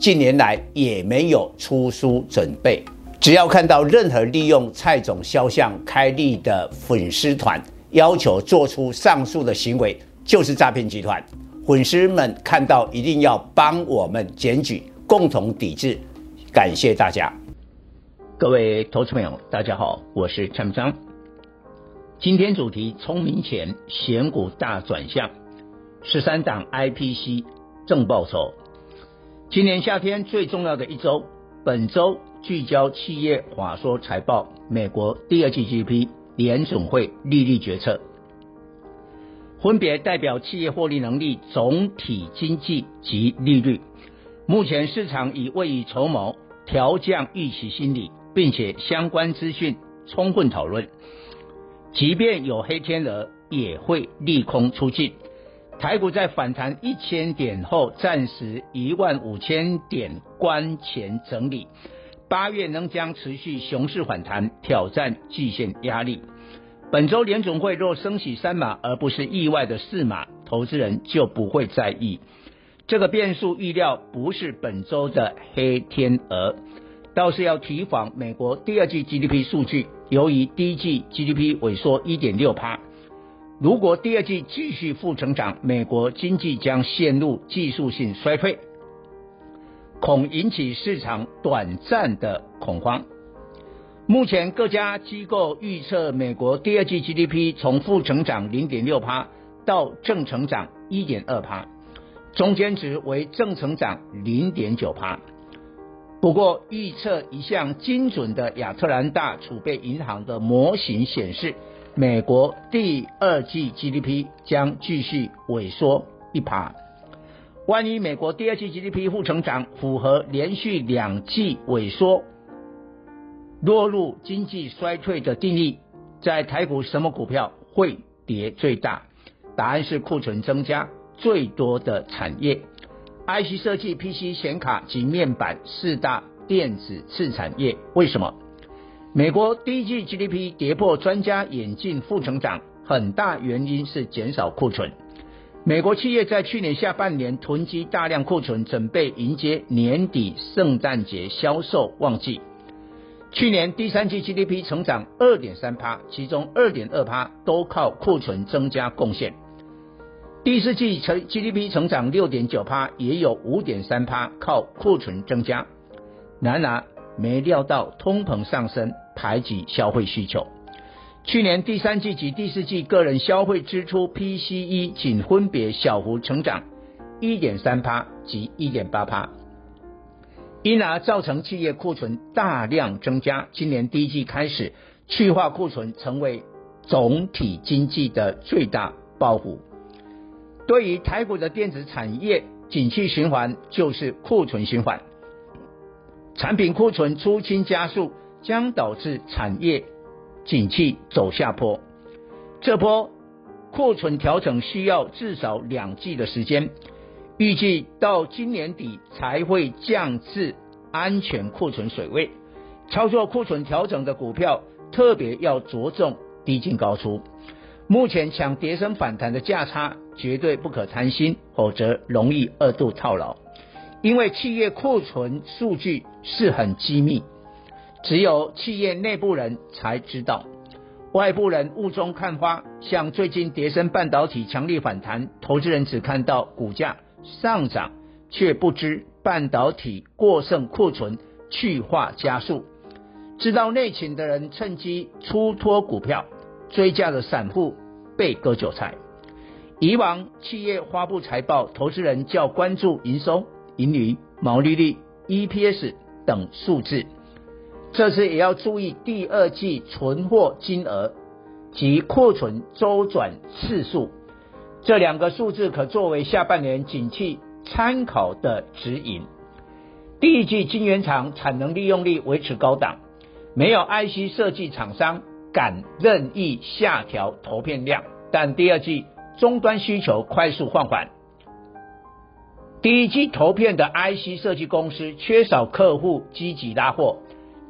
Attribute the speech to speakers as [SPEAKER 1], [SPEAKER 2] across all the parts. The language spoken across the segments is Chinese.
[SPEAKER 1] 近年来也没有出书准备。只要看到任何利用蔡总肖像开立的粉丝团，要求做出上述的行为，就是诈骗集团。粉丝们看到一定要帮我们检举，共同抵制。感谢大家。
[SPEAKER 2] 各位投资朋友，大家好，我是陈章。今天主题：聪明钱选股大转向，十三档 IPC 正报酬。今年夏天最重要的一周，本周聚焦企业法说财报、美国第二季 GDP、联总会利率决策，分别代表企业获利能力、总体经济及利率。目前市场已未雨绸缪，调降预期心理。并且相关资讯充分讨论，即便有黑天鹅，也会利空出尽。台股在反弹一千点后，暂时一万五千点关前整理。八月仍将持续熊市反弹，挑战季线压力。本周联总会若升息三码，而不是意外的四码，投资人就不会在意。这个变数预料不是本周的黑天鹅。倒是要提防美国第二季 GDP 数据，由于第一季 GDP 萎缩一点六趴，如果第二季继续负成长，美国经济将陷入技术性衰退，恐引起市场短暂的恐慌。目前各家机构预测美国第二季 GDP 从负成长零点六趴到正成长一点二趴，中间值为正成长零点九趴。不过，预测一项精准的亚特兰大储备银行的模型显示，美国第二季 GDP 将继续萎缩一趴。万一美国第二季 GDP 负成长，符合连续两季萎缩，落入经济衰退的定义，在台股什么股票会跌最大？答案是库存增加最多的产业。IC 设计、PC 显卡及面板四大电子次产业，为什么？美国第一季 GDP 跌破专家眼镜负成长，很大原因是减少库存。美国企业在去年下半年囤积大量库存，准备迎接年底圣诞节销售旺季。去年第三季 GDP 成长二点三趴，其中二点二趴都靠库存增加贡献。第四季成 GDP 成长六点九趴，也有五点三趴靠库存增加。然而没料到通膨上升，排挤消费需求。去年第三季及第四季个人消费支出 PCE 仅分别小幅成长一点三趴及一点八趴，因而造成企业库存大量增加。今年第一季开始去化库存，成为总体经济的最大包袱。对于台股的电子产业，景气循环就是库存循环，产品库存出清加速，将导致产业景气走下坡。这波库存调整需要至少两季的时间，预计到今年底才会降至安全库存水位。操作库存调整的股票，特别要着重低进高出。目前抢跌升反弹的价差绝对不可贪心，否则容易二度套牢。因为企业库存数据是很机密，只有企业内部人才知道，外部人雾中看花。像最近叠升半导体强力反弹，投资人只看到股价上涨，却不知半导体过剩库存去化加速。知道内情的人趁机出脱股票。追价的散户被割韭菜。以往企业发布财报，投资人较关注营收、盈余、毛利率、EPS 等数字。这次也要注意第二季存货金额及库存周转次数，这两个数字可作为下半年景气参考的指引。第一季晶圆厂产能利用率维持高档，没有 IC 设计厂商敢任意下调投片量，但第二季终端需求快速放缓。第一季投片的 IC 设计公司缺少客户积极拉货，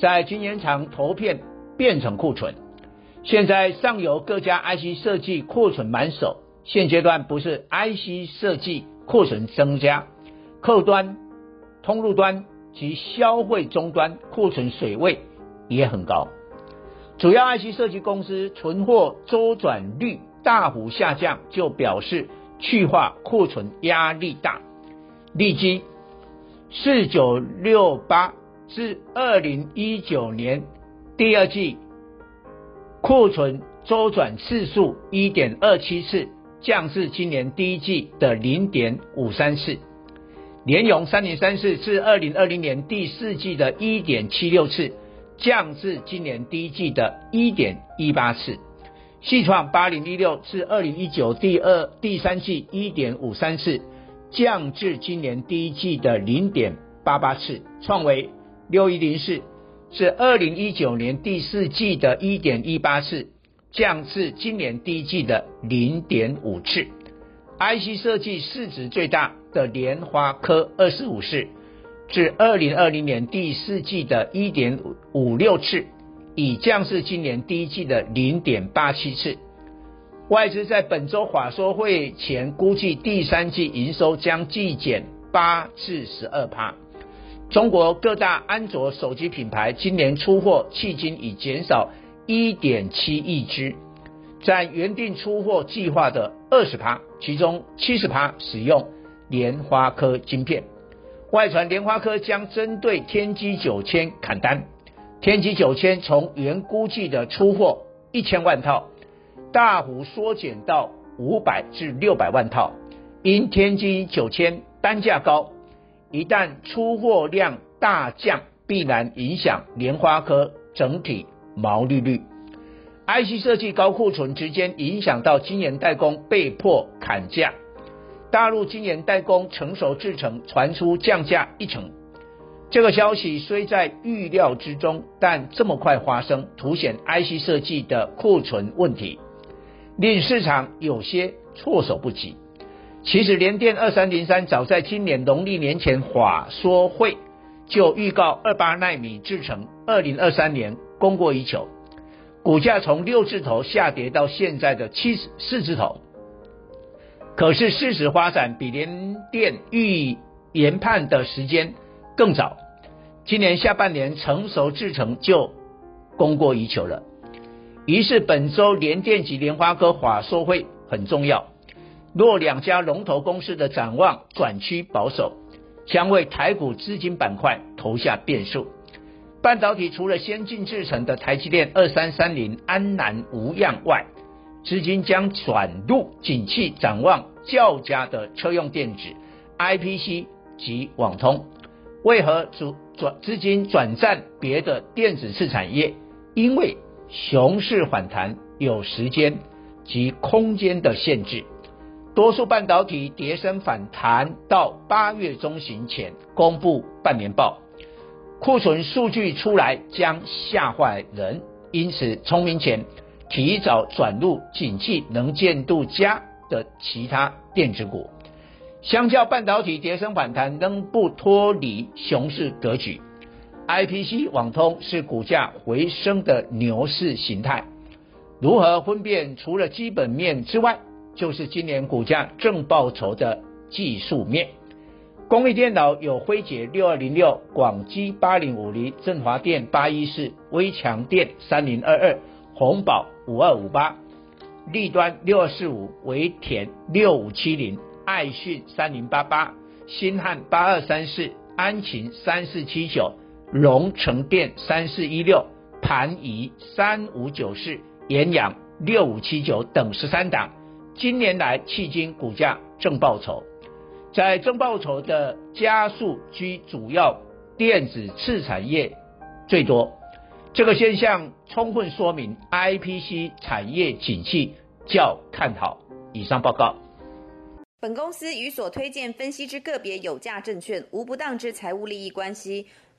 [SPEAKER 2] 在晶圆厂投片变成库存。现在上游各家 IC 设计库存满手，现阶段不是 IC 设计库存增加，客端、通路端及消费终端库存水位也很高。主要 IC 设计公司存货周转率大幅下降，就表示去化库存压力大。立积四九六八至二零一九年第二季。库存周转次数一点二七次，降至今年第一季的零点五三次。联咏三零三四至二零二零年第四季的一点七六次，降至今年第一季的一点一八次。矽创八零一六至二零一九第二第三季一点五三次，降至今年第一季的零点八八次。创为六一零四。是二零一九年第四季的一点一八次，降至今年第一季的零点五次。IC 设计市值最大的联发科二十五次，至二零二零年第四季的一点五六次，已降至今年第一季的零点八七次。外资在本周法说会前估计第三季营收将季减八至十二趴。中国各大安卓手机品牌今年出货迄今已减少一点七亿只，占原定出货计划的二十趴，其中七十趴使用联发科晶片。外传联发科将针对天玑九千砍单，天玑九千从原估计的出货一千万套，大幅缩减到五百至六百万套，因天玑九千单价高。一旦出货量大降，必然影响联发科整体毛利率。IC 设计高库存直接影响到晶圆代工被迫砍价。大陆晶圆代工成熟制程传出降价一成，这个消息虽在预料之中，但这么快发生，凸显 IC 设计的库存问题，令市场有些措手不及。其实联电二三零三早在今年农历年前法说会就预告二八纳米制程二零二三年供过于求，股价从六字头下跌到现在的七四字头。可是事实发展比联电预研判的时间更早，今年下半年成熟制程就供过于求了。于是本周联电及联发科法说会很重要。若两家龙头公司的展望转趋保守，将为台股资金板块投下变数。半导体除了先进制程的台积电二三三零、安南、无恙外，资金将转入景气展望较佳的车用电子、IPC 及网通。为何主转资金转战别的电子次产业？因为熊市反弹有时间及空间的限制。多数半导体跌升反弹到八月中旬前公布半年报，库存数据出来将吓坏人，因此聪明钱提早转入景气能见度佳的其他电子股。相较半导体跌升反弹，仍不脱离熊市格局。IPC 网通是股价回升的牛市形态，如何分辨？除了基本面之外，就是今年股价正报酬的技术面，功率电脑有辉捷六二零六、广基八零五零、振华电八一四、威强电三零二二、鸿宝五二五八、立端六二四五、维田六五七零、爱讯三零八八、新汉八二三四、安勤三四七九、龙成电三四一六、盘仪三五九四、延阳六五七九等十三档。今年来，迄今股价正报酬，在正报酬的加速居主要电子次产业最多，这个现象充分说明 IPC 产业景气较看好。以上报告。
[SPEAKER 3] 本公司与所推荐分析之个别有价证券无不当之财务利益关系。